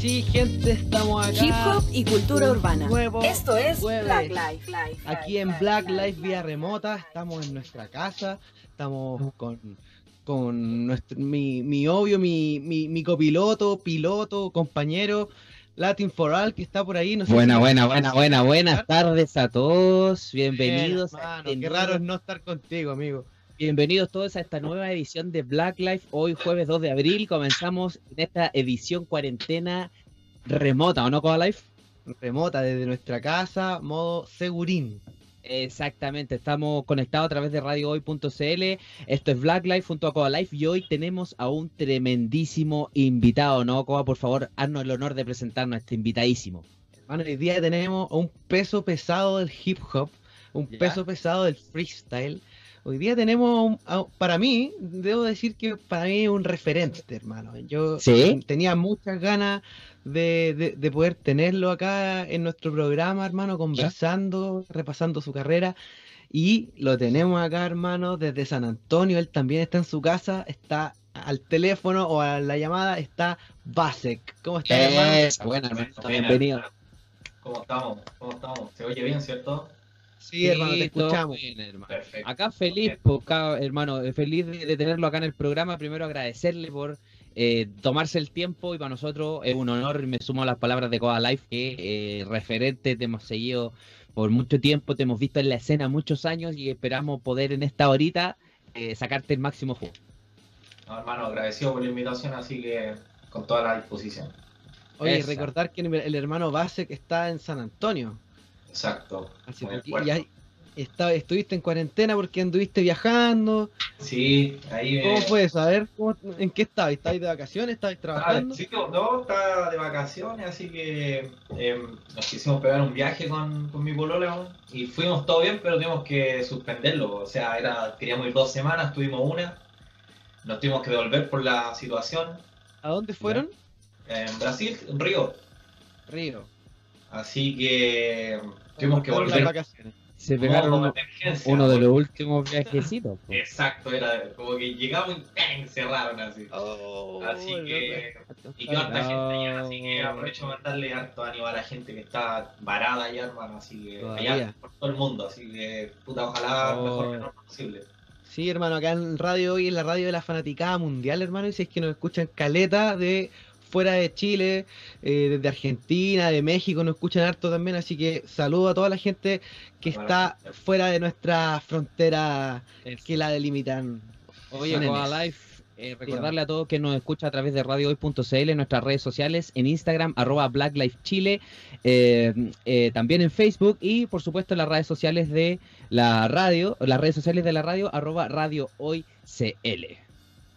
sí, gente, estamos acá. Hip hop y cultura urbana. Nuevo Esto es jueves. Black Life. Life, Aquí en Black Life vía remota, estamos en nuestra casa, estamos con, con nuestro, mi, mi obvio, mi, mi, mi copiloto, piloto, compañero, Latin for All, que está por ahí. No sé Buena, si- buena, buena, buena, buenas tardes a todos. Bienvenidos. Bien, a este qué raro es no estar contigo, amigo. Bienvenidos todos a esta nueva edición de Black Life. Hoy jueves 2 de abril comenzamos en esta edición cuarentena remota, ¿o no, Coda Life? Remota desde nuestra casa, modo segurín. Exactamente, estamos conectados a través de radiohoy.cl. Esto es Black Life junto a Coda Life y hoy tenemos a un tremendísimo invitado, ¿no? Coda, por favor, haznos el honor de presentarnos a este invitadísimo. Hermano, hoy día tenemos un peso pesado del hip hop, un Ya. peso pesado del freestyle. Hoy día tenemos, un- a- para mí, debo decir que para mí es un referente, hermano. Yo ¿Sí? tenía muchas ganas de, de- de poder tenerlo acá en nuestro programa, hermano, conversando, repasando su carrera. Y lo tenemos acá, hermano, desde San Antonio. Él también está en su casa, está al teléfono o a la llamada, está Basek. ¿Cómo está, hermano? Esa, buena, hermano. Bienvenido. ¿Cómo estamos? ¿Cómo estamos? ¿Se oye bien, cierto? Sí, hermano, te escuchamos. bien, hermano. Perfecto. Acá feliz, acá, hermano, eh, feliz de, de tenerlo acá en el programa. Primero agradecerle por eh, tomarse el tiempo y para nosotros es un honor. Me sumo a las palabras de Coda Life, que eh, referente te hemos seguido por mucho tiempo, te hemos visto en la escena muchos años y esperamos poder en esta horita eh, sacarte el máximo jugo. No, hermano, agradecido por la invitación, así que con toda la disposición. Oye, Esa. recordar que el hermano Basek está en San Antonio. Exacto. Puerto. ya está, estuviste en cuarentena porque anduviste viajando. Sí, ahí ¿Cómo me... fue eso? A ver, ¿cómo- ¿en qué estabas? ¿Estabas de vacaciones? ¿Estabas Ah, trabajando? sí, no, estaba de vacaciones, así que eh, nos quisimos pegar un viaje con, con mi polola y fuimos todo bien, pero tuvimos que suspenderlo. O sea, era, queríamos ir dos semanas, tuvimos una, nos tuvimos que devolver por la situación. ¿A dónde fueron? En Brasil, Río. Río. Así que tuvimos que volver vacaciones. Se pegaron uno, uno de los últimos viajecitos. pues. Exacto, era como que llegamos y ¡pam! cerraron así. Oh, Así que. Y quedó harta No. gente allá, así que aprovecho de mandarle harto ánimo a la gente que está varada allá, hermano. Así que. Todavía. Allá, por todo el mundo. Así que, puta, ojalá Oh. mejor menor posible. Sí, hermano, acá en radio hoy en la radio de la fanaticada mundial, hermano, y si es que nos escuchan caleta de fuera de Chile, eh, desde Argentina, de México, nos escuchan harto también, así que saludo a toda la gente que está fuera de nuestra frontera que la delimitan. Oye. Coda Life, eh, recordarle a todos que nos escucha a través de radiohoy.cl en nuestras redes sociales, en Instagram, arroba Black Life Chile, eh, eh, también en Facebook y por supuesto en las redes sociales de la radio, las redes sociales de la radio, arroba Radio Hoy CL.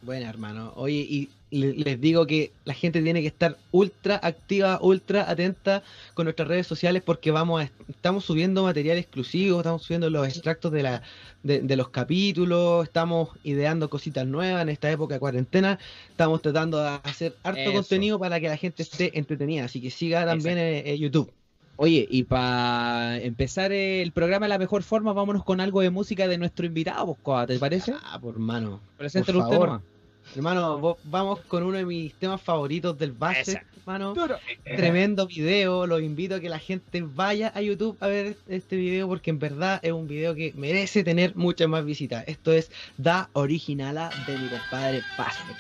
Bueno, hermano, oye, y le- les digo que la gente tiene que estar ultra activa, ultra atenta con nuestras redes sociales porque vamos a, estamos subiendo material exclusivo, estamos subiendo los extractos de, la, de, de los capítulos, estamos ideando cositas nuevas en esta época de cuarentena, estamos tratando de hacer harto Eso. contenido para que la gente esté entretenida, así que siga también en, en YouTube. Oye, y para empezar el programa de la mejor forma, vámonos con algo de música de nuestro invitado, pues, ¿te parece? Ah, por mano. Preséntalo por usted nomás. Hermano, vamos con uno de mis temas favoritos del base, Esa. hermano. Eh, Tremendo video, los invito a que la gente vaya a YouTube a ver este video porque en verdad es un video que merece tener muchas más visitas. Esto es Da Originala de mi compadre Basket.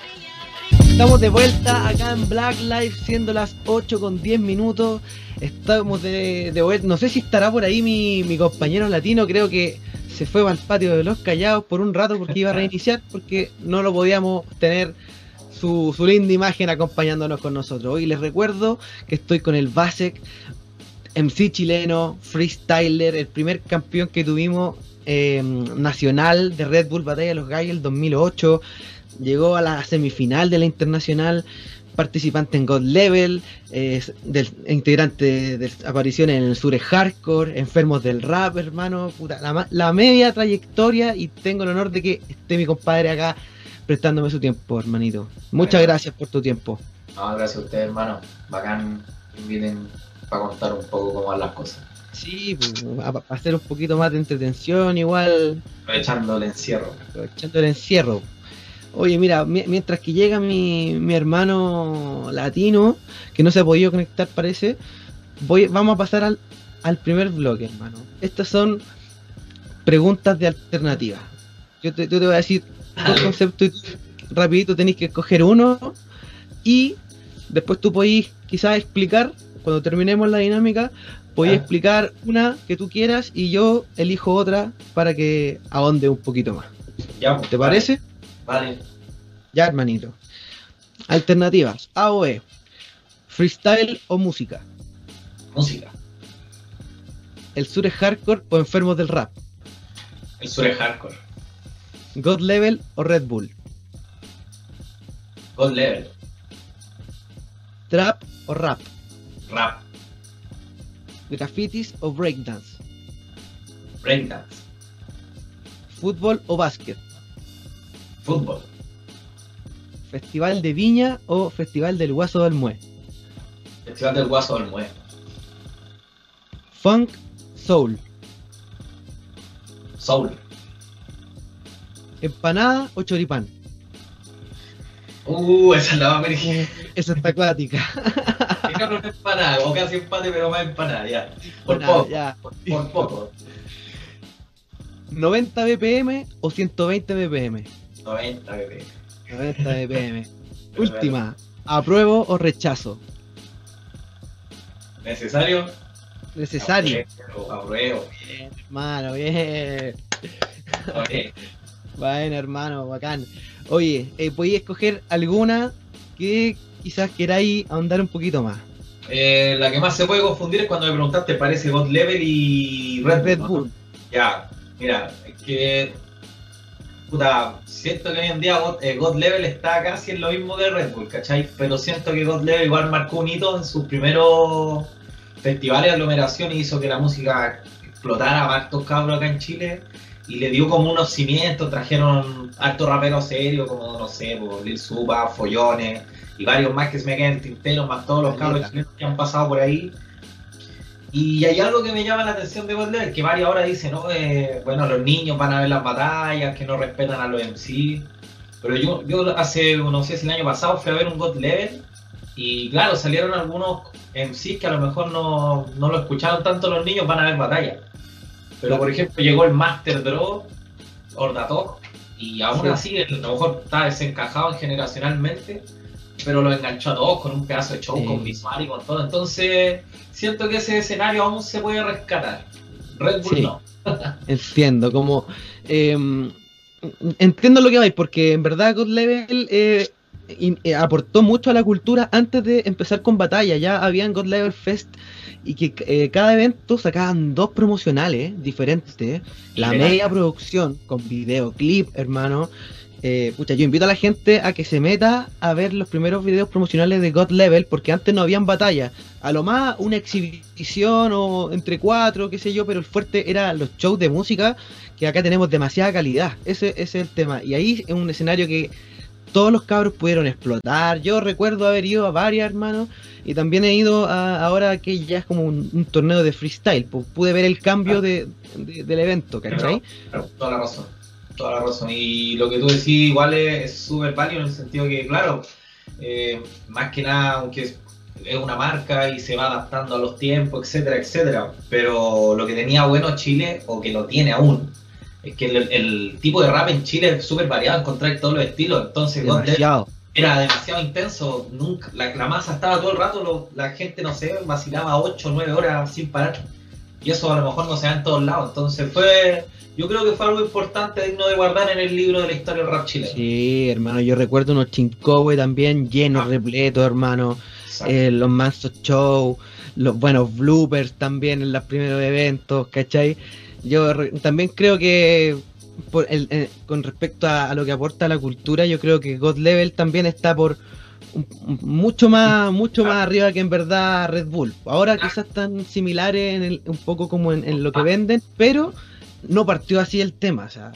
Estamos de vuelta acá en Black Life siendo las 8 con 10 minutos. Estamos de, de vuelta. No sé si estará por ahí mi, mi compañero latino, creo que se fue al patio de los callados por un rato porque iba a reiniciar porque no lo podíamos tener su, su linda imagen acompañándonos con nosotros. Hoy les recuerdo que estoy con el Basek, MC chileno, freestyler, el primer campeón que tuvimos eh, nacional de Red Bull Batalla de los Gallos el 2008. Llegó a la semifinal de la internacional, participante en God Level, eh, del, integrante de, apariciones en el Sur Hardcore, enfermos del rap, hermano. puta, la, la media trayectoria y tengo el honor de que esté mi compadre acá prestándome su tiempo, hermanito. Muchas Bueno. gracias por tu tiempo. No, gracias a ustedes, hermano. Bacán, inviten para contar un poco cómo van las cosas. Sí, pues, para hacer un poquito más de entretención, igual, Aprovechando el encierro. aprovechando el encierro. Oye, mira, mi- mientras que llega mi, mi hermano latino, que no se ha podido conectar parece, voy, vamos a pasar al, al primer bloque, hermano. Estas son preguntas de alternativa. Yo te, yo te voy a decir dos Dale. conceptos y rapidito tenéis que escoger uno y después tú podéis quizás explicar, cuando terminemos la dinámica, podéis Ah. explicar una que tú quieras y yo elijo otra para que ahonde un poquito más. Ya, ¿Te parece? Vale. Ya, hermanito. Alternativas. A o E. Freestyle o música. Música. El sur es hardcore o enfermos del rap. El sur es hardcore. God Level o Red Bull. God level. Trap o rap. Rap. Graffitis o breakdance. Breakdance. Fútbol o básquet. Fútbol. Festival de Viña o Festival del Guaso del Mue. Festival del Guaso del Mue. Funk, Soul. Soul. Empanada o choripán. Uh, esa es la más. Esa está acuática. Fijaros una empanada, o casi empate, pero más empanada, ya. Por Empanada, poco. ya. Por, por poco. 90 BPM o 120 BPM. 90, bebé. 90 BPM. Última. ¿Apruebo o rechazo? ¿Necesario? Necesario. Apruebo, apruebo. Bien, hermano, bien. Ok. Bueno, hermano, bacán. Oye, eh, podéis escoger alguna que quizás queráis ahondar un poquito más. Eh, la que más se puede confundir es cuando me preguntaste, parece God Level y Red, Red Bull. ¿no? Bull. Ya, mira, es que. Puta, siento que hoy en día God, eh, God Level está casi en lo mismo que Red Bull, ¿cachai? Pero siento que God Level igual marcó un hito en sus primeros festivales de aglomeración y hizo que la música explotara a hartos cabros acá en Chile y le dio como unos cimientos, trajeron hartos raperos serios como, no sé, por Lil Supa, Follones y varios más que se me quedan en tintero, más todos los cabros chilenos que han pasado por ahí. Y hay algo que me llama la atención de God Level, que varios ahora dicen, no, eh, bueno, los niños van a ver las batallas, que no respetan a los MC. Pero yo, yo hace, no sé si el año pasado fui a ver un God Level y claro, salieron algunos MCs que a lo mejor no, no lo escucharon tanto los niños, van a ver batallas. Pero por ejemplo llegó el Master Draw, Ordatok, y aún Sí. así a lo mejor está desencajado generacionalmente, pero lo enganchó a todos con un pedazo de show, Sí. con visual y con todo. Entonces siento que ese escenario aún se puede rescatar. Red Bull Sí. no. Entiendo, como. eh, entiendo lo que vais, porque en verdad God Level eh, eh, aportó mucho a la cultura antes de empezar con batalla. Ya habían God Level Fest y que eh, cada evento sacaban dos promocionales diferentes. La media producción con videoclip, hermano. Eh, pucha, yo invito a la gente a que se meta a ver los primeros videos promocionales de God Level, porque antes no habían batalla. A lo más una exhibición o entre cuatro, qué sé yo, pero el fuerte era los shows de música, que acá tenemos demasiada calidad. Ese, ese es el tema. Y ahí es un escenario que todos los cabros pudieron explotar. Yo recuerdo haber ido a varias, hermanos, y también he ido a, ahora que ya es como un, un torneo de freestyle. pues, pude ver el cambio de, de- del evento, ¿cachai? Toda la razón. Toda la razón. Y lo que tú decís igual es súper válido en el sentido que, claro, eh, más que nada, aunque es, es una marca y se va adaptando a los tiempos, etcétera, etcétera. Pero lo que tenía bueno Chile, o que lo tiene aún, es que el, el tipo de rap en Chile es súper variado, encontrar todos los estilos. Entonces, Demasiado. era demasiado intenso. Nunca, la, la masa estaba todo el rato, lo- la gente, no sé, vacilaba 8 o 9 horas sin parar. Y eso a lo mejor no se da en todos lados. Entonces fue, yo creo que fue algo importante, digno de guardar en el libro de la historia del rap chileno. Sí, hermano, yo recuerdo unos chincowe también llenos, Ah. repletos, hermano. Eh, los mansos show, los buenos bloopers también en los primeros eventos, ¿cachai? Yo re- también creo que por el- eh, con respecto a, a lo que aporta la cultura, yo creo que God Level también está por mucho más mucho más arriba que en verdad Red Bull. Ahora quizás están similares en el- un poco como en, en lo que venden, pero no partió así el tema, o sea,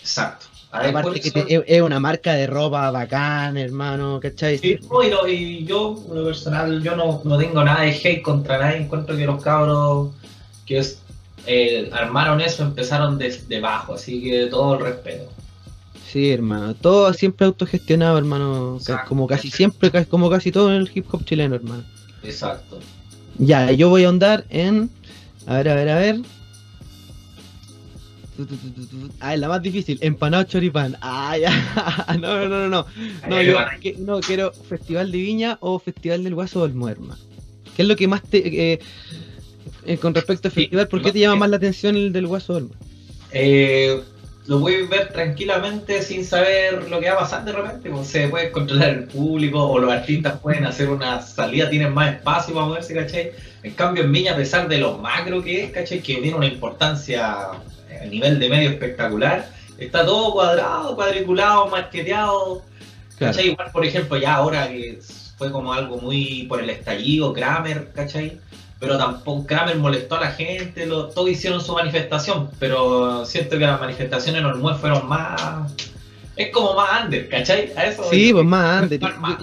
Exacto. Aparte que te- es, una marca de ropa bacán, hermano, ¿cachai? Sí, no, y, lo- y yo, en lo personal, yo no, no tengo nada de hate contra nadie. Encuentro que los cabros que es- eh, armaron eso empezaron desde abajo, así que todo el respeto. Sí, hermano. Todo siempre autogestionado, hermano. Exacto. Como casi siempre, como casi todo en el hip hop chileno, hermano. Exacto. Ya, yo voy a ahondar en. A ver, a ver, a ver. Ah, es la más difícil. Empanado choripán. Ah, ya. No, no, no, no. No, yo no quiero Festival de Viña o Festival del Guaso del Muerma. ¿Qué es lo que más te. eh, eh, con respecto al festival, ¿por qué te llama más la atención el del Guaso del Muerma? Eh, lo puedes ver tranquilamente sin saber lo que va a pasar de repente. pues, se puede controlar el público o los artistas pueden hacer una salida, tienen más espacio para moverse, ¿cachai? En cambio, en Viña, a pesar de lo macro que es, ¿cachai? Que tiene una importancia a nivel de medio espectacular, está todo cuadrado, cuadriculado, marqueteado. ¿Cachai? Igual, por ejemplo, ya ahora que fue como algo muy por el estallido, Kramer, ¿cachai? Pero tampoco Kramer molestó a la gente, lo- todos hicieron su manifestación, pero siento que las manifestaciones en Olmué fueron más... Es como más under, ¿cachai? A eso Sí, pues más más.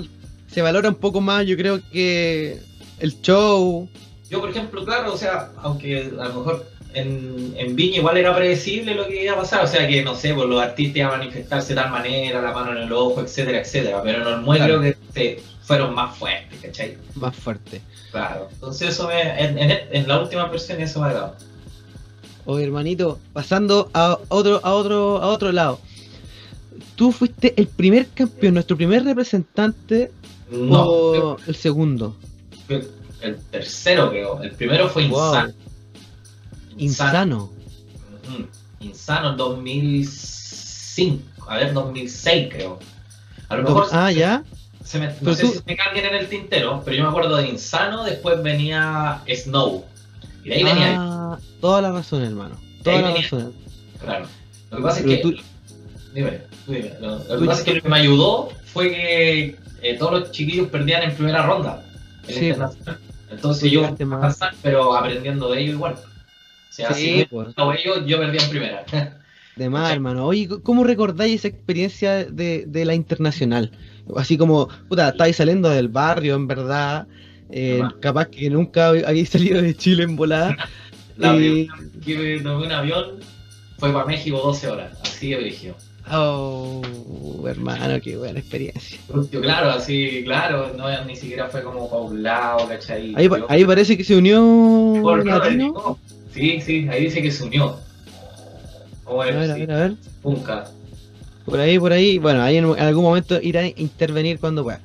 Se valora un poco más, yo creo que el show. Yo, por ejemplo, claro, o sea, aunque a lo mejor en, en Viña igual era predecible lo que iba a pasar, o sea, que no sé, pues los artistas iban a manifestarse de tal manera, la mano en el ojo, etcétera, etcétera, pero en Olmué Claro. creo que se fueron más fuertes, ¿cachai? Más fuerte. Claro, entonces eso me, en, en, en la última versión eso me ha dado. Oye, hermanito, pasando a otro, a otro, a otro lado. Tú fuiste el primer campeón, nuestro primer representante No, o el segundo. el tercero creo, el primero fue Wow. Insano. Insano. Insano en 2005, a ver, 2006 creo. A lo mejor Ah, ya. se me, no sé tú- si me cambian en el tintero, pero yo me acuerdo de Insano, después venía Snow. Y de ahí venía, Ah, toda la razón, hermano. Toda la venía. razón. claro. Lo que pasa es que tú- Dime, tú dime. Lo, que pasa es que lo que me ayudó fue que eh, todos los chiquillos perdían en primera ronda. en Sí, internacional. Entonces yo más. pero aprendiendo de ellos igual. O sea, Sí, si no pues. ellos, yo perdía en primera. De más, hermano. Oye, ¿cómo recordáis esa experiencia de, de la internacional? Así como, puta, estáis saliendo del barrio, en verdad. eh, capaz que nunca habéis salido de Chile en volada. La vez que me tomé un avión fue para México 12 horas, así de brígido. Oh, hermano, qué buena experiencia. Yo, claro, así, claro, no, ni siquiera fue como para un lado, ¿cachai? Ahí, Yo- ahí parece que se unió por- Latino. no, Sí, sí, ahí dice que se unió. Como A ver, a sí, ver, a ver. Punca. Por ahí, por ahí. Bueno, ahí en, algún momento irá a intervenir cuando pueda.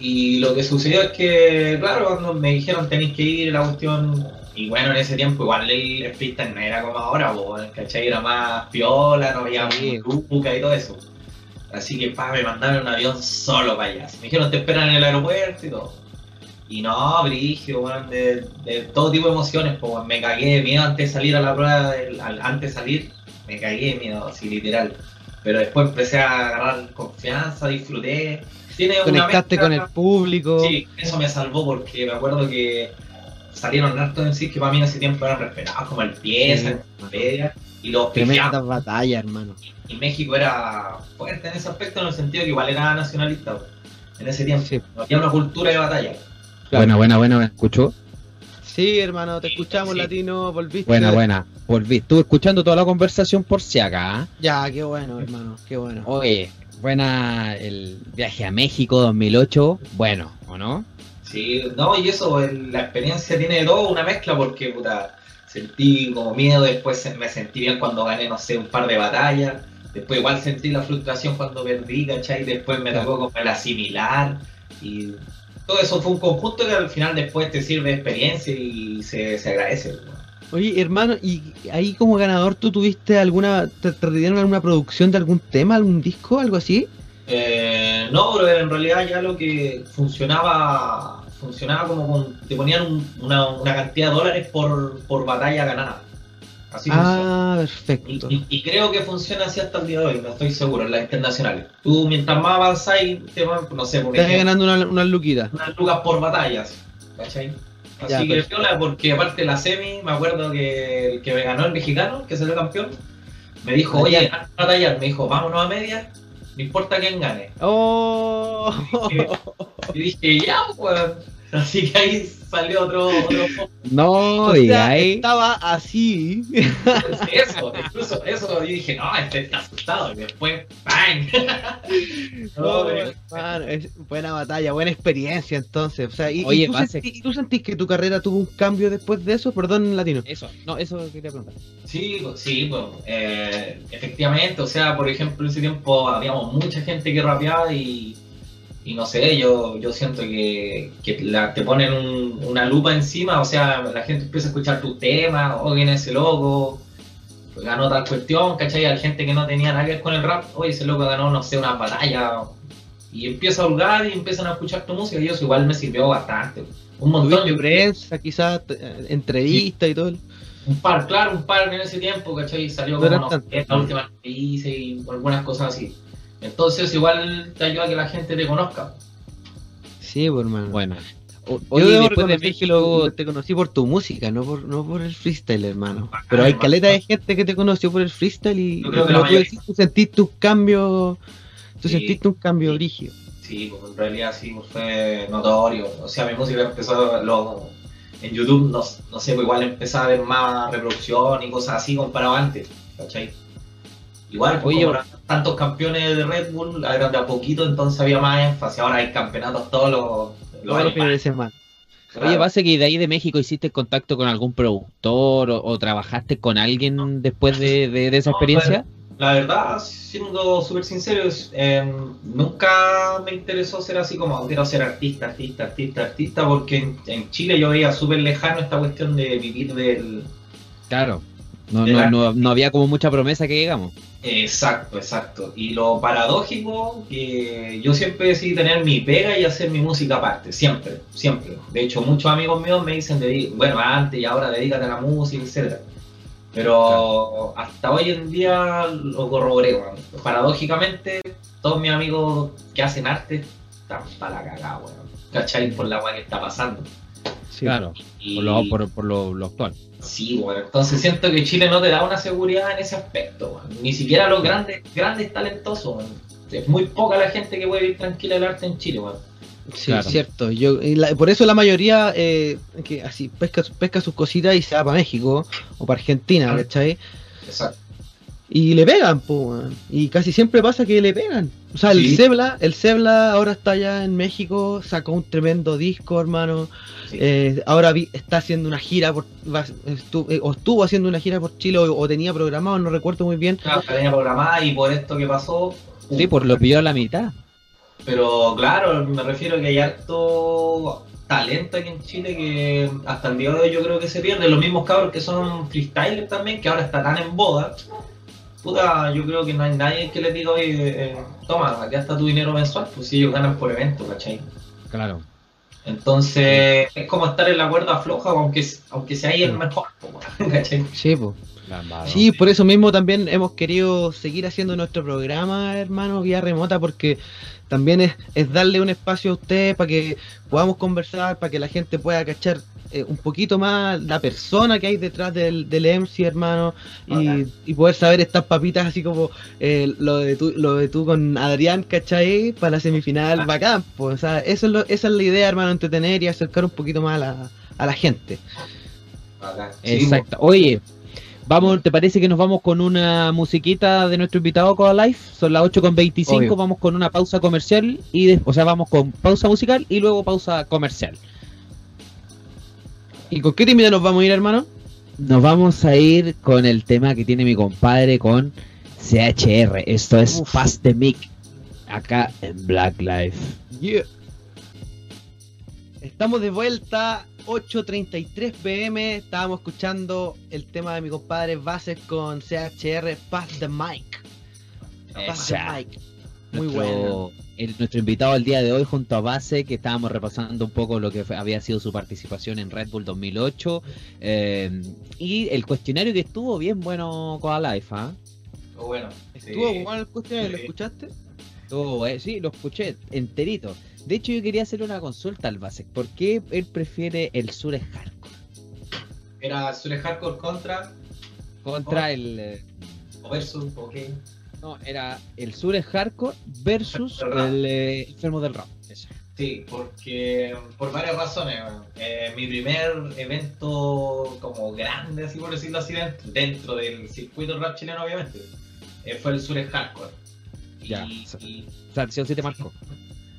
Y lo que sucedió es que, claro, cuando me dijeron tenéis que ir la cuestión, y bueno, en ese tiempo igual el, el freestyle no era como ahora, po, ¿cachai? Era más piola, no había Sí. buca y todo eso. Así que, pa, me mandaron un avión solo para allá. Me dijeron, te esperan en el aeropuerto y todo. Y no, brigio, weón, de, de todo tipo de emociones, pues me cagué de miedo antes de salir a la prueba, del- al- antes de salir, me cagué de miedo, así literal. Pero después empecé a agarrar confianza, disfruté. Tiene una Conectaste mezcla- con el público. Sí, eso me salvó porque me acuerdo que salieron hartos en sí que para mí en ese tiempo eran respetados, como el pieza, Sí. media, y los Tremenda pifiados. batalla, hermano. Y México era fuerte en ese aspecto, en el sentido que igual era nacionalista en ese tiempo. Sí. Había una cultura de batalla. Claro. Buena, buena, buena, ¿me escuchó? Sí, hermano, te escuchamos, Sí. latino, volviste. Buena, buena. Volví. Estuve escuchando toda la conversación por si acá. ¿ah? Ya, qué bueno, hermano, qué bueno. Oye, buena el viaje a México 2008. Bueno, ¿o no? Sí, no, y eso, el- la experiencia tiene de todo, una mezcla, porque puta, sentí como miedo, después se- me sentí bien cuando gané, no sé, un par de batallas, después igual sentí la frustración cuando perdí, ¿cachai? Después me tocó como el asimilar, y todo eso fue un conjunto que al final después te sirve de experiencia y se, se agradece. Oye, hermano, ¿y ahí como ganador tú tuviste alguna, te, te dieron alguna producción de algún tema, algún disco, algo así? Eh, no, pero en realidad ya lo que funcionaba funcionaba como con, te ponían un- una, una cantidad de dólares por, por batalla ganada. Así funciona. ah, perfecto. y- y creo que funciona así hasta el día de hoy, no estoy seguro, en las internacionales. Tú mientras más avanzáis, te van, no sé, por Estás ganando una, una luquita. unas lucas por batallas, ¿cachai? Así Ya, que porque aparte de la semi, me acuerdo que el que me ganó el mexicano, que salió campeón, me dijo, oye, de batallar, me dijo, vámonos a media, no importa quién gane. ¡Oh! Y dije, ya, pues. Así que ahí salió otro, otro No, O sea, digáis. estaba así. Eso, incluso eso yo dije, no, este está asustado. Y después, ¡bang! No, No, pero- hermano, es buena batalla, buena experiencia entonces. O sea, y, y Oye, tú, sentí- ¿y tú sentís que tu carrera tuvo un cambio después de eso? Perdón, latino. Eso, no, eso quería preguntar. Sí, pues, sí, pues, eh, efectivamente, o sea, por ejemplo, en ese tiempo habíamos mucha gente que rapeaba y, y no sé, yo, yo siento que, que la- te ponen un- una lupa encima, o sea, la gente empieza a escuchar tus temas, o viene ese loco, pues, ganó tal cuestión, ¿cachai? Hay gente que no tenía nada que ver con el rap, oye, ese loco ganó, no sé, una batalla, y empieza a holgar y empiezan a escuchar tu música, y eso igual me sirvió bastante. Un montón, yo prensa, quizás, entrevistas y todo. un par, claro, un par en ese tiempo, ¿cachai? Salió como no, la última que hice y algunas cosas así. Entonces igual te ayuda a que la gente te conozca. Sí, pues, hermano. Bueno. O- Yo Oye, debo después de México, lo- te conocí por tu música, no por, no por el freestyle, hermano. Pero hay caleta de gente que te conoció por el freestyle y Yo creo que tú decís, tú sentiste un cambio, tú Sí. sentiste un cambio Sí. Sí, pues en realidad sí, pues, fue notorio. O sea, mi música empezó lo- en YouTube, no, no sé, pues igual empezaba a ver más reproducción y cosas así comparado antes, ¿cachai? Igual, pues, Oye, como tantos campeones de Red Bull, eran de a poquito, entonces había más énfasis. Ahora hay campeonatos todos los, los los fines de semana. Oye, Claro. base que de ahí de México hiciste contacto con algún productor o, o trabajaste con alguien después de, de- de esa No, experiencia. La verdad, siendo súper sincero, eh, nunca me interesó ser así como quiero ser artista, artista, artista, artista, porque en, en Chile yo veía súper lejano esta cuestión de vivir del... Claro. No, no, no, no había como mucha promesa que digamos. Exacto, exacto. Y lo paradójico, que yo siempre decidí tener mi pega y hacer mi música aparte, siempre, siempre. De hecho, muchos amigos míos me dicen, bueno, antes y ahora dedícate a la música, etcétera. Pero hasta hoy en día lo corroboré, weón. Paradójicamente, todos mis amigos que hacen arte están para la cagada, weón. ¿Cachai? Por la weá que está pasando. Sí. Claro. Y- Por lo, por, por lo, lo actual. Sí, bueno, entonces siento que Chile no te da una seguridad en ese aspecto, ni siquiera los grandes, grandes talentosos. Es muy poca la gente que puede vivir tranquila el arte en Chile, weón. Sí, Claro. cierto. Yo, la- por eso la mayoría eh, que así pesca, pesca sus cositas y se va para México o para Argentina, Claro. ¿cachai? Exacto. Y le pegan, po. Y casi siempre pasa que le pegan. O sea, el Sí. Zebla, el Zebla ahora está allá en México, sacó un tremendo disco, hermano. Sí. Eh, ahora vi- está haciendo una gira por va- estu- eh, o estuvo haciendo una gira por Chile o, o tenía programado, no recuerdo muy bien. Claro, la tenía programada y por esto que pasó. Sí, uh, por lo pilló a la mitad. Pero claro, me refiero a que hay harto talento aquí en Chile que hasta el día de hoy yo creo que se pierde. Los mismos cabros que son freestylers también, que ahora está tan en boda. Puta, yo creo que no hay nadie que les diga, oye, eh, toma, acá está tu dinero mensual, pues si ellos ganan por evento, ¿cachai? Claro. Entonces, es como estar en la cuerda floja, aunque, aunque sea ahí el mejor, ¿cachai? Sí. Sí, por eso mismo también hemos querido seguir haciendo nuestro programa, hermano, vía remota, porque también es, es darle un espacio a ustedes para que podamos conversar, para que la gente pueda cachar eh, un poquito más la persona que hay detrás del, del MC, hermano, y, y poder saber estas papitas así como eh, lo de tú, lo de tú con Adrián, ¿cachai? Para la semifinal, bacán, pues, o sea, eso es lo- esa es la idea, hermano, entretener y acercar un poquito más a la, a la gente. Exacto. Oye, vamos, ¿te parece que nos vamos con una musiquita de nuestro invitado Coda Life? Son las 8 con 25, Obvio. vamos con una pausa comercial y de- o sea, vamos con pausa musical y luego pausa comercial. ¿Y con qué tímida nos vamos a ir, hermano? Nos vamos a ir con el tema que tiene mi compadre con CHR. Esto es Uf. Fast the Mic. Acá en Black Life. Yeah. Estamos de vuelta, 8.33 pm. Estábamos escuchando el tema de mi compadre Bases con CHR Pass the Mic. Pass the. Mic. Muy nuestro, bueno. El- nuestro invitado el día de hoy junto a Base, que estábamos repasando un poco lo que había sido su participación en Red Bull 2008 eh, y el cuestionario que estuvo bien bueno con Life, ¿ah? Pero bueno. ¿Estuvo sí. bueno el cuestionario? ¿Lo escuchaste? Estuvo, eh, sí, lo escuché enterito. De hecho, yo quería hacerle una consulta al Base. ¿Por qué él prefiere el sur es hardcore Era Sule Hardcore contra contra el... eh, o versus, ok. No, era el sur es hardcore versus El el eh, enfermo del rap. Sí, porque por varias razones. Eh, mi primer evento como grande, así por decirlo así, dentro, dentro del circuito rap chileno, obviamente, eh, fue el Sur Hardcore. Y, Ya. y- O sea, sí te marcó.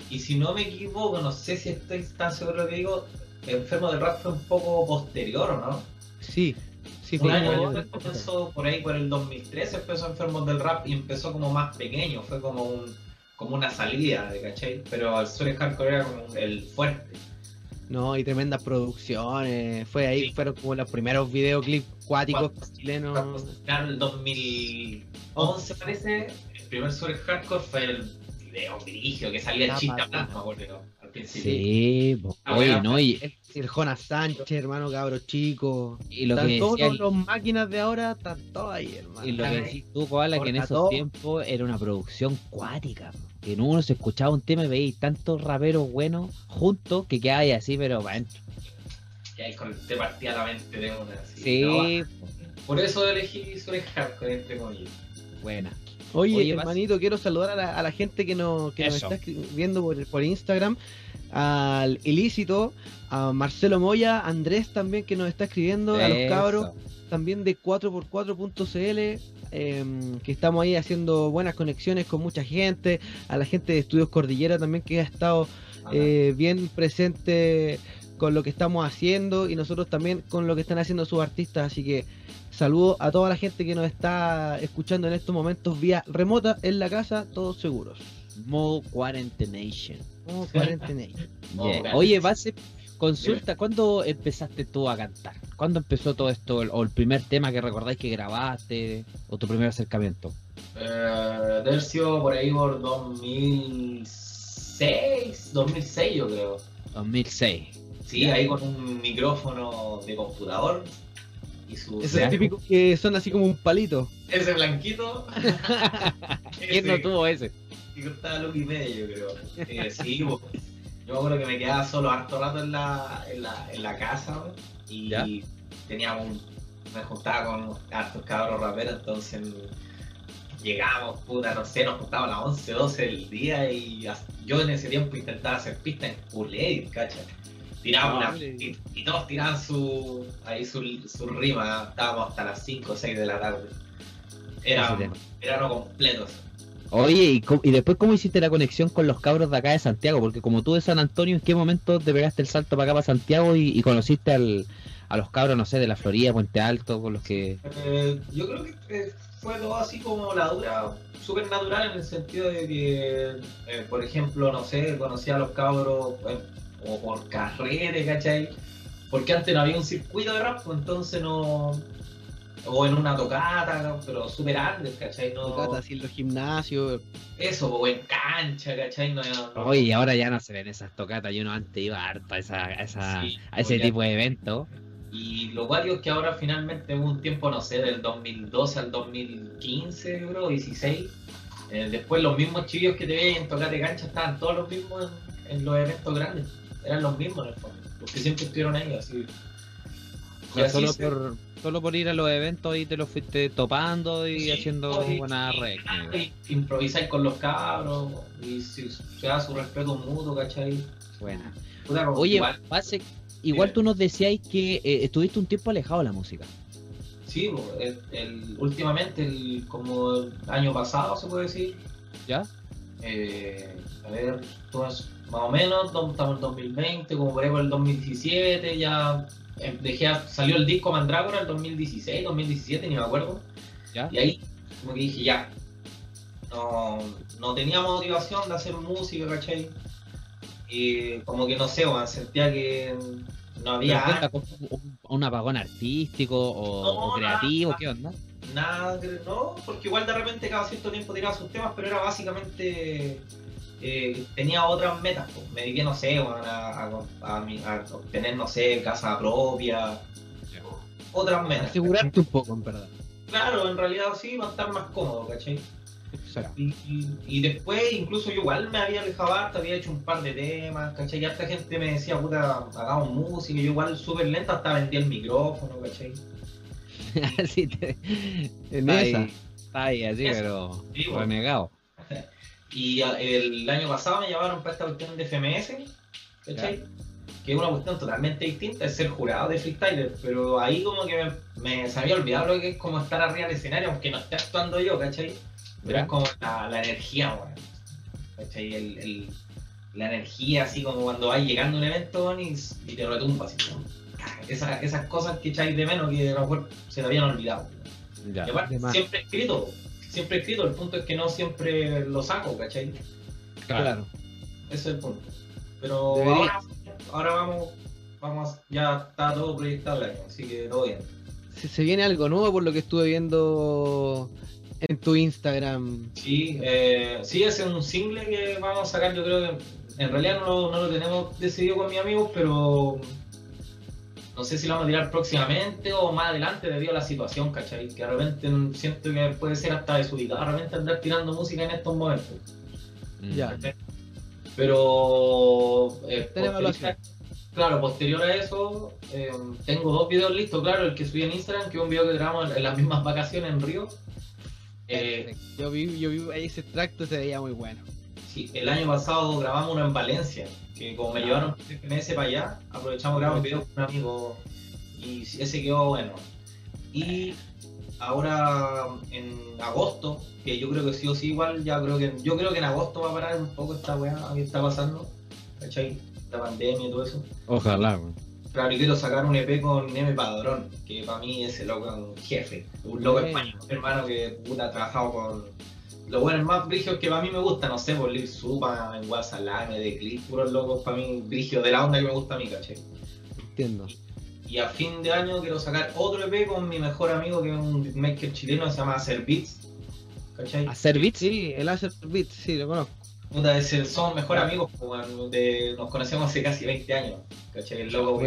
y si no me equivoco, no sé si estoy tan seguro de lo que digo, Enfermo del Rap fue un poco posterior, ¿o no? Sí, sí, Un fue año después por ahí por el 2013 empezó Enfermos del Rap y empezó como más pequeño, fue como un como una salida, ¿de ¿cachai? Pero el Sur Hardcore era como el fuerte. No, y tremendas producciones. Fue ahí, Sí. fueron como los primeros videoclips cuáticos Cuando- chilenos. Claro, el 2011 parece, el primer Sur Hardcore fue el video dirigio que salía chista pa- plasma, boludo, al principio. Sí. Ah, oye, bueno. no, y, El Jonas Sánchez, hermano cabro chico. y lo que todos decía los, máquinas de ahora, están todos ahí, hermano. Y lo que decís tú, Koala, que en esos todo. tiempos era una producción cuática. Que en uno se escuchaba un tema y veíais tantos raperos buenos juntos que quedabais así, pero para. Y ahí con- te partía la mente de una. así, Sí, Por eso elegí Sur Hardcore, entre comillas. buena. Oye, Oye, vas- hermanito, quiero saludar a la, a la gente que, nos, que nos está escribiendo por, por Instagram. Al Ilícito, a Marcelo Moya, Andrés también que nos está escribiendo, a los cabros también de 4x4.cl, em, que estamos ahí haciendo buenas conexiones con mucha gente, a la gente de Estudios Cordillera también que ha estado eh, bien presente con lo que estamos haciendo y nosotros también con lo que están haciendo sus artistas. Así que saludo a toda la gente que nos está escuchando en estos momentos vía remota en la casa, todos seguros. Mo Quarantination. Como cuarentena. Oh, Yeah. ok. Oye, base, consulta, ¿cuándo empezaste tú a cantar? ¿Cuándo empezó todo esto? ¿O el primer tema que recordáis que grabaste? ¿O tu primer acercamiento? Eh, sido por ahí por 2006, 2006 yo creo. 2006. Sí, ahí con un micrófono de computador y su... Esos típicos que son así como un palito. Ese blanquito. ¿Quién no tuvo ese? que costaba lo y medio, yo creo. Eh, sí, bo. yo me acuerdo que me quedaba solo harto rato en la, en la, en la casa bo, y ¿Ya? teníamos un, me juntaba con hartos cabros raperos, entonces llegamos, puta, no sé, nos juntábamos a las 11, 12 del día y yo en ese tiempo intentaba hacer pistas en culé, ¿cacha? Tiraba Ah, una y, y todos tiraban su, ahí su, su rima, estábamos hasta las 5 o 6 de la tarde. Era verano completo. Oye, ¿y, y después cómo hiciste la conexión con los cabros de acá de Santiago? Porque como tú de San Antonio, ¿en qué momento te pegaste el salto para acá, para Santiago y, y conociste al, a los cabros, no sé, de la Florida, Puente Alto, con los que... Eh, yo creo que eh, fue todo así como la dura, súper natural en el sentido de que, eh, por ejemplo, no sé, conocí a los cabros eh, o por carrera, ¿cachai? Porque antes no había un circuito de rap, pues, entonces no. O en una tocata, pero súper antes, ¿cachai? No, Tocata así en los gimnasios. eso, o en cancha, ¿cachai? No, no- Oye, y ahora ya no se ven esas tocatas, yo no antes iba harto a, esa, a, esa- Sí, a ese tipo de eventos. Y lo cual es que ahora finalmente hubo un tiempo, no sé, del 2012 al 2015, yo creo, 16. eh, después los mismos chillos que te veían en tocar de cancha estaban todos los mismos en, en los eventos grandes. Eran los mismos en el fondo. Los que siempre estuvieron ahí, así. Y Ya así solo, se- por, solo por ir a los eventos y te los fuiste topando y sí, haciendo y- buena red. y Improvisáis con los cabros y si se da su respeto mutuo, ¿cachai? Buena. Puta, Oye, igual, igual tú nos decías que eh, estuviste un tiempo alejado de la música. sí, el, el- últimamente, el, como el año pasado, se puede decir, ¿Ya? Eh, a ver, pues, más o menos, estamos en 2020, como por ahí por el 2017, ya eh, dejé, a- salió el disco Mandrágora el 2016, 2017, ni me acuerdo. ¿Ya? Y ahí, como que dije, ya, no, no tenía motivación de hacer música, ¿cachai? Y como que no sé, weón, sentía que no ¿Pero había un, un apagón artístico o, No, o creativo? nada. ¿Qué onda? Nada, no, porque igual de repente cada cierto tiempo tiraba sus temas, pero era básicamente. Eh, tenía otras metas, pues. me dediqué, no sé, bueno, a, a- a mi- a obtener, no sé, casa propia, otras metas. Asegurarte un poco, en verdad. Claro, en realidad sí, va a estar más cómodo, ¿cachai? Exacto. Y, y- y después, incluso yo igual me había alejado harto, había hecho un par de temas, ¿cachai? Y harta gente me decía, puta, hagamos música, y yo igual súper lenta hasta vendí el micrófono, ¿cachai? Así te, En está esa. ahí, está ahí, así, Eso. pero Sí, bueno. renegado. Y el año pasado me llamaron para esta cuestión de FMS, ¿cachai? Que es una cuestión totalmente distinta, es ser jurado de freestyler, pero ahí como que me, me se había olvidado lo que es como estar arriba del escenario, aunque no esté actuando yo, ¿cachai? Pero es como la, la energía, weón. ¿Cachai? El, el- la energía, así como cuando vas llegando a un evento y, y te retumba, así como. Esas, esas cosas que echáis de menos que a lo mejor se te habían olvidado. Ya. Y aparte, siempre escrito, siempre escrito, el punto es que no siempre lo saco, ¿cachai? Claro. Ese es el punto. Pero Debería- ahora, ahora vamos, vamos, ya está todo proyectado el año, así que todo bien. Se, se viene algo nuevo por lo que estuve viendo en tu Instagram. Sí, eh, sí, ese es un single que vamos a sacar, yo creo que en realidad no lo, no lo tenemos decidido con mis amigos, pero no sé si lo vamos a tirar próximamente o más adelante debido a la situación, ¿cachai? Que de repente siento que puede ser hasta desubicado, de repente andar tirando música en estos momentos. Mm. Ya. Pero eh, evaluación. claro, posterior a eso, eh, tengo dos videos listos, claro, el que subí en Instagram, que es un video que grabamos en, las mismas vacaciones en Río. Eh, Yo vi, yo vi ahí ese extracto, se veía muy bueno. sí, el año pasado grabamos uno en Valencia, que como me llevaron ese para allá, aprovechamos grabar un video con un amigo y ese quedó bueno. Y ahora en agosto, que yo creo que sí o sí igual, ya creo que yo creo que en agosto va a parar un poco esta weá que está pasando, ¿cachai? La pandemia y todo eso. Ojalá, weón. Claro, y quiero sacar un EP con M Padrón, que para mí ese loco es un jefe, un loco español, hermano que puta ha trabajado con los buenos más brigios que para mí me gustan, no sé, por Lil Supa, en Guasalame, de Clip, puros locos para mí brigios de la onda que me gusta a mí, ¿cachai? Entiendo. Y a fin de año quiero sacar otro EP con mi mejor amigo que es un beatmaker chileno que se llama Hacer Beats, ¿cachai? ¿Hacer beats? Sí, el Laser Beat, sí, lo conozco. Puta, es el- somos mejores amigos, de- nos conocemos hace casi 20 años, ¿cachai? El loco.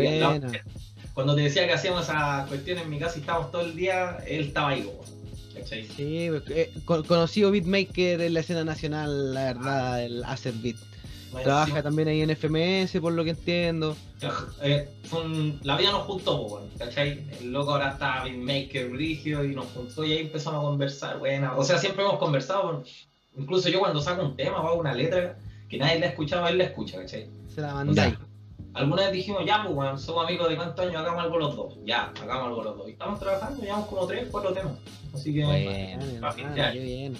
Cuando te decía que hacíamos esa cuestión en mi casa y estábamos todo el día, él estaba ahí, weón, ¿cachai? Sí, eh, con- conocido beatmaker en la escena nacional, la verdad, el Acer Beat. Trabaja Sí, también ahí en FMS, por lo que entiendo. eh, fue un- la vida nos juntó, pues, ¿cachai? El loco ahora está beatmaker brigio y nos juntó y ahí empezamos a conversar, buena. O sea, siempre hemos conversado, incluso yo cuando saco un tema o hago una letra que nadie la ha escuchado, él la escucha, ¿cachai? Se la mandáis. Alguna vez dijimos, ya, pues, somos amigos de cuántos años, hagamos algo los dos. Ya, hagamos algo los dos. Y estamos trabajando, llevamos como tres, cuatro temas. Así que, Bueno. Para fin de hermano, año. qué bien.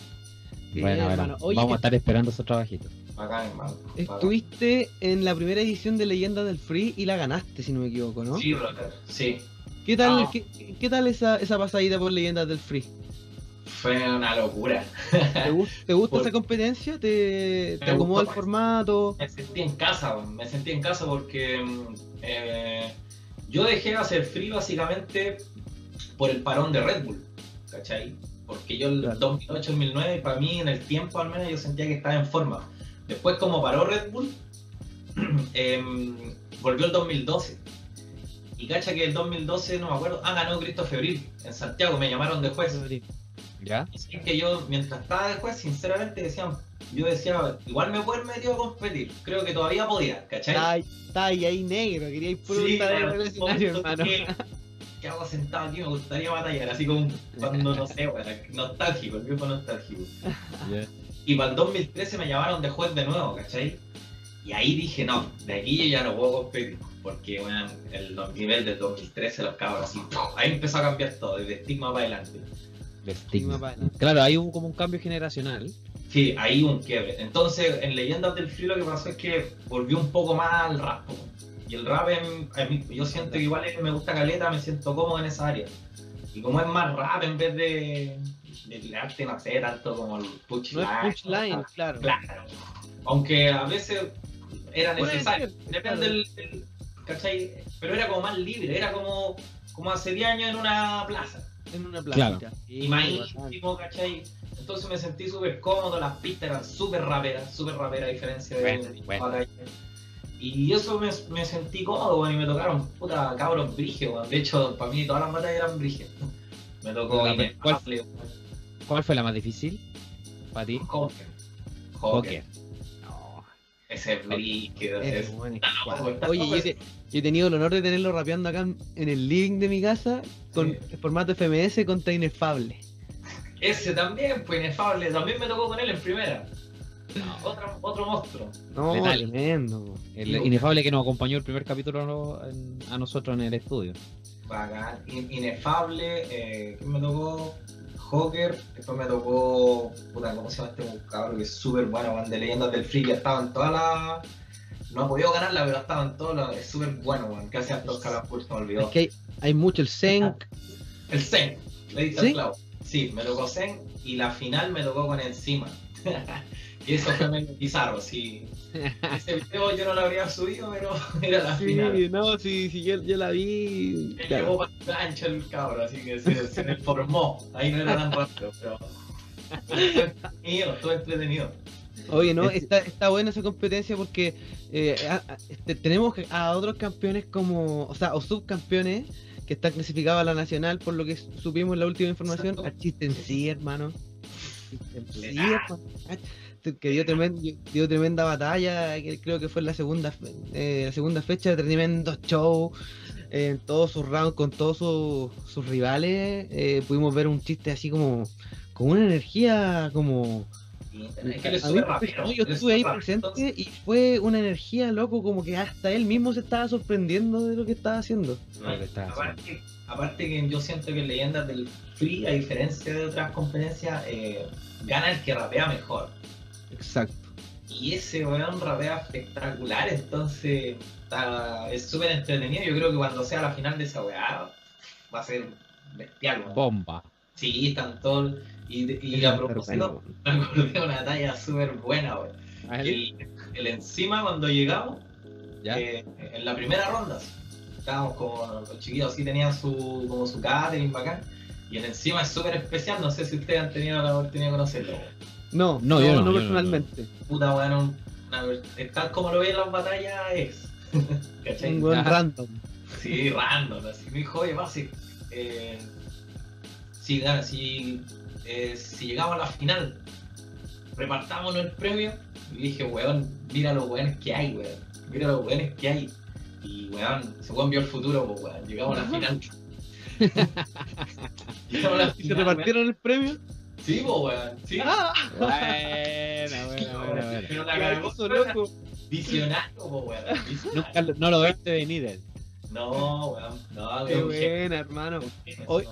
Qué Bueno, bien, bueno. Oye, vamos a estar esperando esos trabajitos. bacán, hermano. estuviste en la primera edición de Leyendas del Free y la ganaste, si no me equivoco, ¿no? Sí, brother, sí. ¿Qué tal, Ah. qué, qué tal esa, esa pasadita por Leyendas del Free? Fue una locura. ¿Te, gus- te gusta esa competencia? ¿Te, te acomoda el gustó. formato? Me sentí en casa, me sentí en casa porque mm, eh, yo dejé de hacer free básicamente por el parón de Red Bull, ¿cachai? Porque yo el Claro. 2008-2009, para mí en el tiempo al menos yo sentía que estaba en forma. Después como paró Red Bull, em, volvió el 2012. Y cacha que el 2012, no me acuerdo, ah, ganó Cristo Febril en Santiago, me llamaron de juez. ¿Ya? Y que yo, mientras estaba de juez, sinceramente decían, yo decía, igual me puedo haber metido a competir, creo que todavía podía, ¿cachai? Está, ahí- ahí, ahí negro, quería ir por Sí, en el escenario, hermano. que- ¿Qué hago sentado aquí? Me gustaría batallar, así como cuando, no sé, bueno, nostálgico, el viejo nostálgico. Ya. Y para el 2013 me llamaron de juez de nuevo, ¿cachai? Y ahí dije, no, de aquí yo ya no puedo competir, porque, bueno, el nivel del 2013, los cabros así, ¡pum! ahí empezó a cambiar todo, desde estigma para adelante. Estigma. Claro, hay un, como un cambio generacional. Sí, ahí un quiebre. Entonces, en Leyendas del Frío lo que pasó es que volvió un poco más al rap. Y el rap, en- a mí- yo siento que igual es que me gusta caleta, me siento cómodo en esa área. Y como es más rap en vez de, de arte, no sé, tanto como el No punchline. es punchline, claro. Claro. Aunque a veces era necesario. ser, Depende claro. del, del- ¿Cachai? Pero era como más libre, era como, como hace 10 años en una plaza En una Claro. playa. y más íntimo, ¿cachai? Entonces me sentí súper cómodo, las pistas eran súper raperas, súper raperas a diferencia de Bueno, de bueno. Y eso me, me sentí cómodo, weón, y me tocaron puta cabros brigios, weón. De hecho, para mí todas las batallas eran brigias. Me tocó weón. ¿Cuál fue la más difícil para ti? Joker. Joker. No. Ese es. Ese es- buen está squad. loco, está Oye, yo, ese. te- yo he tenido el honor de tenerlo rapeando acá en, en el living de mi casa con Sí. formato FMS contra Inefable. Ese también, pues inefable. También me tocó con él en primera. Otro, otro monstruo. No, Letal. tremendo. El Digo. inefable que nos acompañó el primer capítulo en- a nosotros en el estudio. Bacán. In- Inefable. Eh, ¿Quién me tocó? Joker. Después me tocó. Puta, ¿cómo se llama este cabrón? Que es súper bueno, weón. De leyendas del free. Que estaba en todas las. No ha podido ganarla, pero estaba en todos los. Es súper bueno, weón. Que hace hartos Calapur, se me olvidó. Es que hay, hay mucho el Senk. El Zen. Le diste ¿Sí? al clavo. Sí, me tocó Zen. Y la final me tocó con encima. y eso fue medio bizarro, sí. Ese video yo no lo habría subido, pero era la final. Sí, no, sí, sí, yo, yo la vi. Él claro. llevó para plancha el cabro, así que se, se deformó. Ahí no era tan rápido, pero. pero estuvo entretenido. Oye, no, Es- está, está buena esa competencia porque eh, a- a- este, tenemos a otros campeones como, o sea, o subcampeones que están clasificados a la nacional por lo que supimos en la última información. Exacto. A Chiste en sí, hermano. Chiste en sí, hermano. Que dio, tremen- dio tremenda batalla, que creo que fue en la segunda, fe- eh, la segunda fecha, tremendo show en todos sus rounds con todos sus, sus rivales. eh, pudimos ver un chiste así como con una energía como Es que a mí rápido. yo estuve ahí rápido, presente y fue una energía loco, como que hasta él mismo se estaba sorprendiendo de lo que estaba haciendo. Lo que está haciendo. Aparte, aparte que yo siento que en Leyendas del Free, a diferencia de otras competencias, eh, gana el que rapea mejor. Exacto. Y ese weón rapea espectacular, entonces está- es súper entretenido. Yo creo que cuando sea la final de esa weá va a ser bestial, weón. Bomba. Sí, están todos. Y, y a propósito, me acordé de una talla súper buena, weón. El, el encima, cuando llegamos, ¿Ya? eh, en la primera ronda, estábamos con los chiquillos, sí tenían su, como su catering bacán. Y el encima es súper especial, no sé si ustedes han tenido la oportunidad de conocerlo. weón. No, No, yo no, yo no, personalmente. Puta, weón, tal como lo ven en las batallas es. ¿Cachai? Un Ajá. random. Sí, random, así me dijo, oye, Basi, eh, si, si, eh, si llegamos a la final, repartámonos el premio. Y dije, weón, mira los weones que hay, weón. Mira los weones que hay. Y weón, se weón vio el futuro, pues weón. Llegamos a la final. llegamos a la ¿Y se repartieron el premio? Sí, pues weón. Sí. ¡Ah! Buena, buena. Pero la cagó, loco. Visionario, pues weón. Nunca lo- no lo viste venir él. No, weón. No, Qué buena, hermano. Hoy-.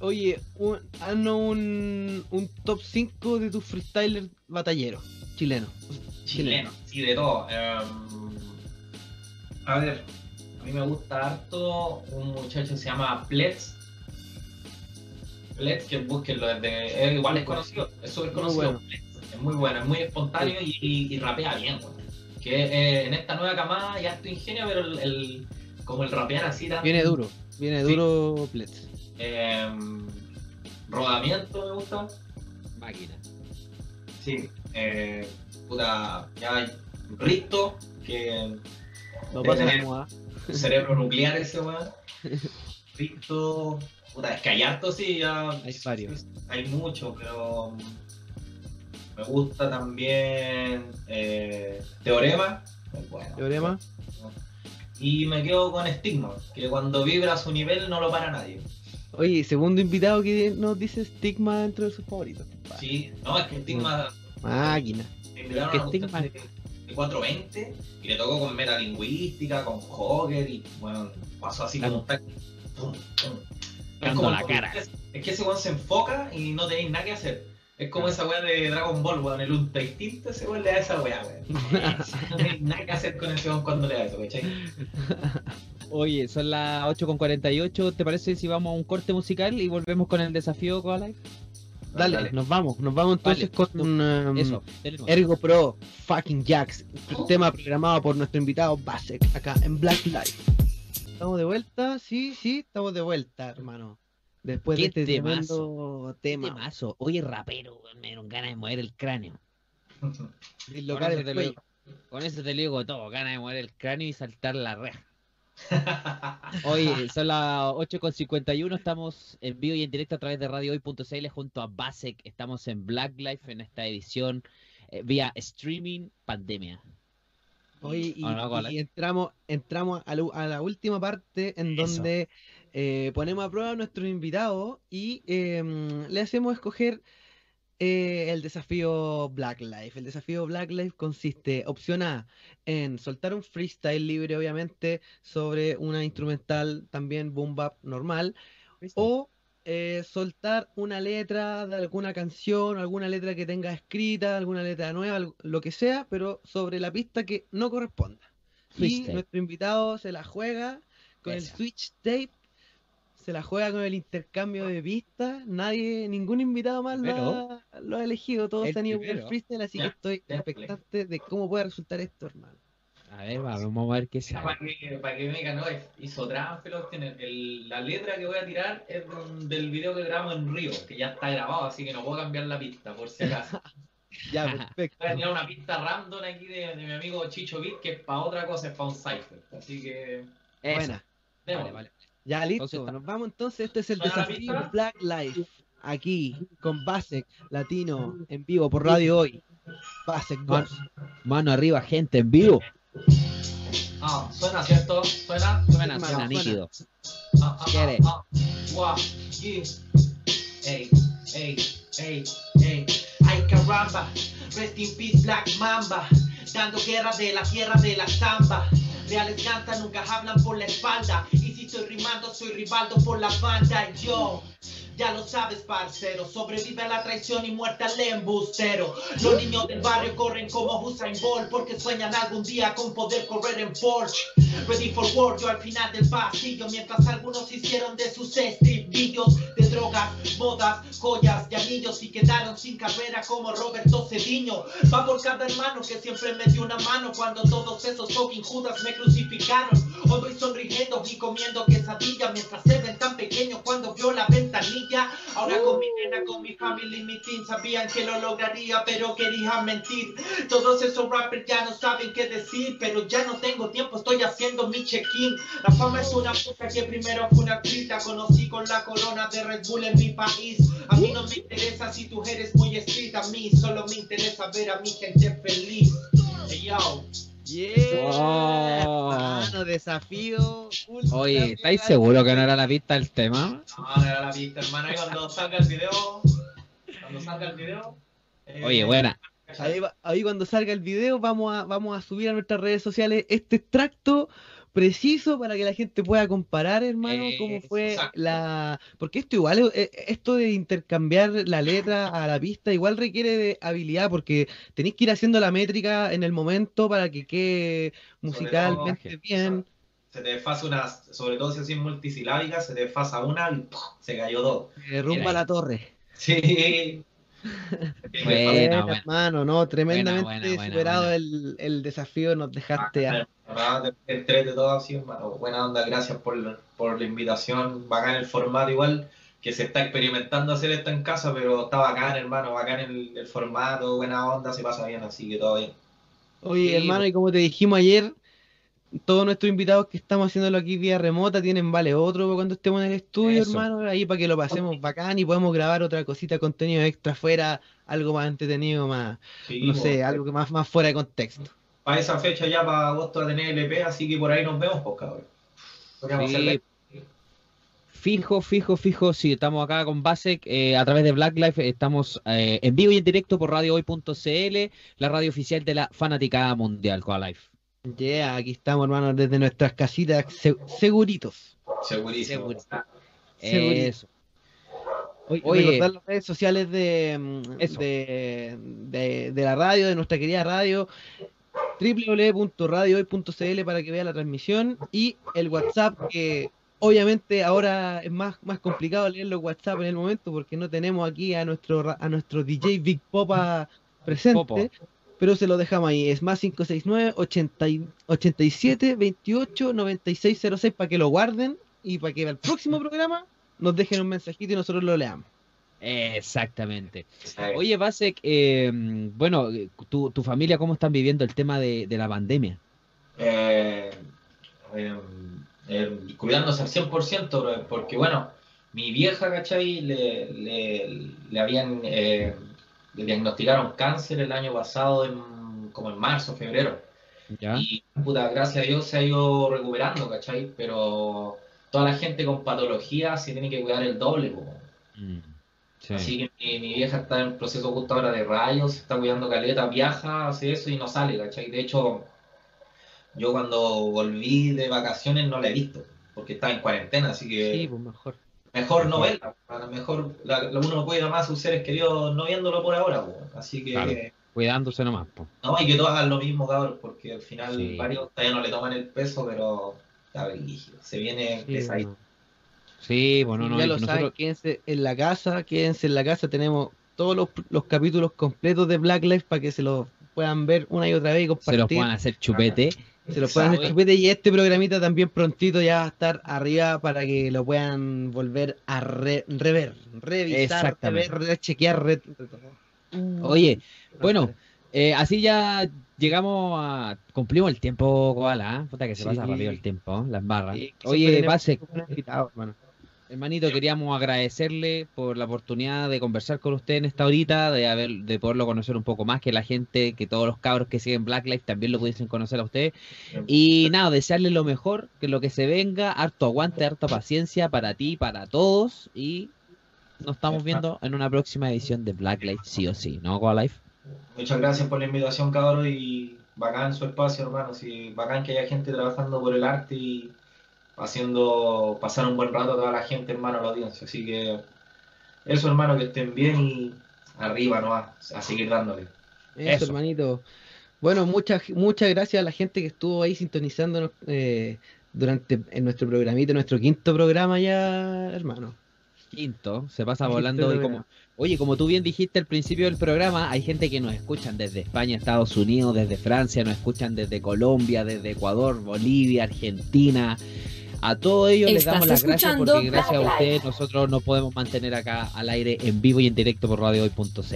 Oye, un, haznos un, un top 5 de tus freestylers batalleros chilenos. Chileno, sí, de todo. Em, a ver, a mí me gusta harto un muchacho que se llama Pletz. Pletz, que búsquenlo desde. es- igual es conocido, es súper Muy conocido. bueno. Es muy bueno, es muy espontáneo y, y- y rapea bien, weón. Que eh, en esta nueva camada hay harto ingenio, pero el, el- como el rapear así tan. Viene duro, viene Sí. duro Plets. Em, rodamiento me gusta. Máquina. Sí. Eh, puta, ya hay Risto, que Debe pasa tener- como a- un cerebro nuclear ese weón. Risto, puta, es que hay harto, sí, ya. Hay varios. Hay mucho, pero. mm, Me gusta también eh, Teorema. bueno. Teorema. Y me quedo con Stigma, que cuando vibra a su nivel no lo para nadie. Oye, segundo invitado que nos dice Stigma dentro de sus favoritos. Sí, no, es que Stigma Máquina. que Stigma- de 420 y le tocó con metalingüística, con Joker y bueno, pasó así como un tac- pum, pum. Es como la cara. Es, es que ese weón se enfoca y no tenéis nada que hacer. Es como esa weá de Dragon Ball, weón, el ultra instinto, ese weón le da esa weá, weón. no tenéis nada que hacer con ese weón cuando le da eso, ¿cachai? Oye, son las 8.48. ¿Te parece si vamos a un corte musical y volvemos con el desafío Coalife? Dale, Dale. nos vamos. Nos vamos entonces Vale. con um, Eso. Ergo Pro Fucking Jacks. El tema programado por nuestro invitado Basek acá en Black Life. ¿Estamos de vuelta? Sí, sí, estamos de vuelta, hermano. Después de este temazo. tremendo tema. Temazo. Oye, rapero, me dieron ganas de mover el cráneo. Con eso, te lo, con eso te lo digo todo, ganas de mover el cráneo y saltar la reja. Oye, son las 8.51, estamos en vivo y en directo a través de radiohoy.cl junto a Basek, estamos en Black Life en esta edición eh, vía streaming pandemia. Oye, y, entramos, entramos a, la- a la última parte en Eso. donde eh, ponemos a prueba a nuestro invitado y eh, le hacemos escoger eh, el desafío Black Life. El desafío Black Life consiste, opción A, en soltar un freestyle libre, obviamente, sobre una instrumental también boom bap normal, o eh, soltar una letra de alguna canción, alguna letra que tenga escrita, alguna letra nueva, lo que sea, pero sobre la pista que no corresponda. Y nuestro invitado se la juega con el switch tape, se la juega con el intercambio de pistas. Nadie, ningún invitado más lo ha, lo ha elegido, todos El han ido por el freestyle, así que estoy ya, expectante de cómo puede resultar esto, hermano. A ver, va, vamos a ver qué sale. Para que, para que me digan, no, es- hizo trampa, pero tiene el- la letra que voy a tirar es del video que grabamos en Río, que ya está grabado, así que no puedo cambiar la pista, por si acaso. Ya, perfecto. Voy a tirar una pista random aquí de, de mi amigo Chicho Beat, que es para otra cosa, es para un cipher. Así que. Buena. Vale, vale. Ya listo, nos vamos entonces. Este es el ¿Suena la desafío? Black Life. Aquí, con Basek Latino en vivo por Radio Hoy. Basek Man- Ghost. Mano arriba, gente, en vivo. Ah, suena, ¿cierto? Suena. Suena, suena suena. nítido. Ah, ah, ah, ah. Yeah. Ey, ey, ey, ey. Ay caramba, rest in peace Black Mamba. Dando guerra de la tierra de la samba. Reales cantan, nunca hablan por la espalda. Y estoy rimando, soy rivaldo por la banda. Yo, ya lo sabes, parcero. Sobrevive a la traición y muerte al embustero. Los niños del barrio corren como Usain Bolt porque sueñan algún día con poder correr en Porsche. Ready for war, yo al final del pasillo Mientras algunos hicieron de sus estribillos drogas, modas, joyas y anillos Y quedaron sin carrera como Roberto Cediño. Va por cada hermano que siempre me dio una mano Cuando todos esos fucking judas me crucificaron. Hoy voy sonriendo y comiendo quesadilla Mientras se ven tan pequeños cuando vio la ventanilla. Ahora con mi nena, con mi familia y mi team Sabían que lo lograría pero querían mentir. Todos esos rappers ya no saben qué decir, pero ya no tengo tiempo, estoy haciendo mi check-in. La fama es una puta que primero fue una grita, conocí con la corona de Red Bull en mi país. A mí no me interesa si tú eres muy estricta, a mí solo me interesa ver a mi gente feliz. Hey, yo. Yeah, Oh. hermano, desafío. ultra Oye, ¿estáis seguros que no era la pista el tema? No, no era la pista, hermano, y cuando salga el video, cuando salga el video. eh, Oye, buena. Ahí, ahí cuando salga el video vamos a, vamos a subir a nuestras redes sociales este extracto preciso para que la gente pueda comparar, hermano, cómo fue Exacto. la... Porque esto igual, es- eh, esto de intercambiar la letra a la pista igual requiere de habilidad porque tenéis que ir haciendo la métrica en el momento para que quede musicalmente todo, bien. Se te desfasa una, sobre todo si es multisilábica, se te desfasa una y ¡pum! se cayó todo. Derrumba Mira ahí. la torre. Sí. Buena, Buena, hermano, no, tremendamente buena, buena, superado buena. El, el desafío, nos dejaste a... Ah, Entrete todo así, hermano. Buena onda, gracias por, por la invitación. Bacán el formato igual, que se está experimentando hacer esto en casa, pero está bacán, hermano, bacán el, el formato, buena onda, se pasa bien, así que todo bien. Oye, Sí, hermano, y como te dijimos ayer, todos nuestros invitados que estamos haciéndolo aquí vía remota tienen vale otro cuando estemos en el estudio, Eso. hermano, ahí para que lo pasemos bacán y podemos grabar otra cosita, contenido extra fuera, algo más entretenido, más, Sí, no sé, algo que más, más fuera de contexto. Para esa fecha ya para agosto va a tener LP, así que por ahí nos vemos, pues cabrón. Sí. Fijo, fijo, fijo, sí, estamos acá con Basek eh, a través de Black Life, estamos eh, en vivo y en directo por radiohoy.cl, la radio oficial de la fanaticada mundial, Coa Life. Yeah, aquí estamos, hermano, desde nuestras casitas se- seguritos. Segurísimo. Segurito. Eso. Oye, Oye. recordar las redes sociales de, mm, de, de- de la radio, de nuestra querida radio, www.radiohoy.cl para que vea la transmisión y el WhatsApp que obviamente ahora es más, más complicado leer los WhatsApp en el momento porque no tenemos aquí a nuestro a nuestro DJ Big Popa presente, Popo. Pero se lo dejamos ahí, es más 569 80 y- 87 28 96 06 para que lo guarden y para que al próximo programa nos dejen un mensajito y nosotros lo leamos. Exactamente. Oye, Basek, eh, bueno, tu, tu familia, ¿cómo están viviendo el tema de, de la pandemia? Eh, eh, eh, cuidándose al 100%, bro, porque bueno, mi vieja, ¿cachai? Le, le, le habían, eh, le diagnosticaron cáncer el año pasado, en, como en marzo, febrero. ¿Ya? Y puta, gracias a Dios se ha ido recuperando, ¿cachai? Pero toda la gente con patología se tiene que cuidar el doble. Mm. Sí. Así que mi, mi vieja está en proceso justo ahora de rayos, se está cuidando caleta, viaja, hace eso y no sale, ¿cachai? De hecho, yo cuando volví de vacaciones no la he visto, porque estaba en cuarentena, así que Sí, pues mejor. Mejor no verla, a lo mejor la- la- uno cuida más a sus seres queridos no viéndolo por ahora, pues. así que Claro. Cuidándose nomás, po. no, y que todos hagan lo mismo, cabrón, porque al final Sí. varios todavía no le toman el peso, pero está brígido, se viene Sí, pesadito. bueno. Sí, bueno, no, ya lo que saben, nosotros quédense en la casa, quédense en la casa, tenemos todos los, los capítulos completos de Black Lives para que se los puedan ver una y otra vez y se los compartir. puedan hacer chupete. Se los puedan chupete y este programita también prontito ya va a estar arriba para que lo puedan volver a re- rever, revisar, rever, rechequear, re- re- todo. Oye, bueno, eh, así ya llegamos a. Cumplimos el tiempo, Koala. ¿eh? Puta que se Sí. pasa rápido el tiempo, ¿eh? las barras. Sí, Oye, buenos invitados, hermano. Hermanito, queríamos agradecerle por la oportunidad de conversar con usted en esta horita, de haber, de poderlo conocer un poco más, que la gente, que todos los cabros que siguen Black Lives también lo pudiesen conocer a usted. Y nada, desearle lo mejor, que lo que se venga, harto aguante, harta paciencia para ti, para todos. Y nos estamos viendo en una próxima edición de Black Lives, sí o sí, ¿no, Koala Life? Muchas gracias por la invitación, cabrón, y bacán su espacio, hermano. Sí, bacán que haya gente trabajando por el arte y haciendo pasar un buen rato a toda la gente, hermano, a la audiencia. Así que eso, hermano, que estén bien y arriba nomás, a seguir dándole. Eso, Eso. hermanito. Bueno, muchas muchas gracias a la gente que estuvo ahí sintonizándonos eh, durante en nuestro programita, nuestro quinto programa ya, hermano. Quinto, se pasa Quinto volando y programa. como, oye, como tú bien dijiste al principio del programa, hay gente que nos escuchan desde España, Estados Unidos, desde Francia, nos escuchan desde Colombia, desde Ecuador, Bolivia, Argentina. A todos ellos les damos las gracias porque gracias a ustedes nosotros nos podemos mantener acá al aire en vivo y en directo por radiohoy.cl.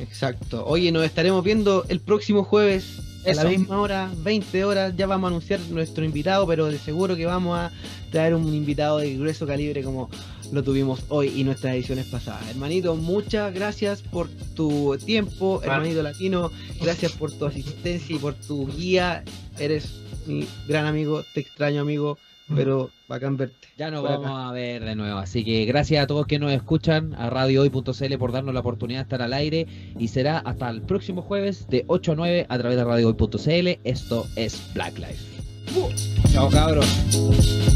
Exacto. Oye, nos estaremos viendo el próximo jueves a la misma hora, 20 horas. Ya vamos a anunciar nuestro invitado, pero de seguro que vamos a traer un invitado de grueso calibre como lo tuvimos hoy y nuestras ediciones pasadas. Hermanito, muchas gracias por tu tiempo, Vale. hermanito latino. Gracias por tu asistencia y por tu guía. Eres mi gran amigo, te extraño amigo, pero bacán verte. Ya nos acá. vamos a ver de nuevo. Así que gracias a todos que nos escuchan, a radiohoy.cl por darnos la oportunidad de estar al aire. Y será hasta el próximo jueves de 8 a 9 a través de radiohoy.cl. Esto es Black Life. Chao cabros.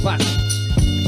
Paz.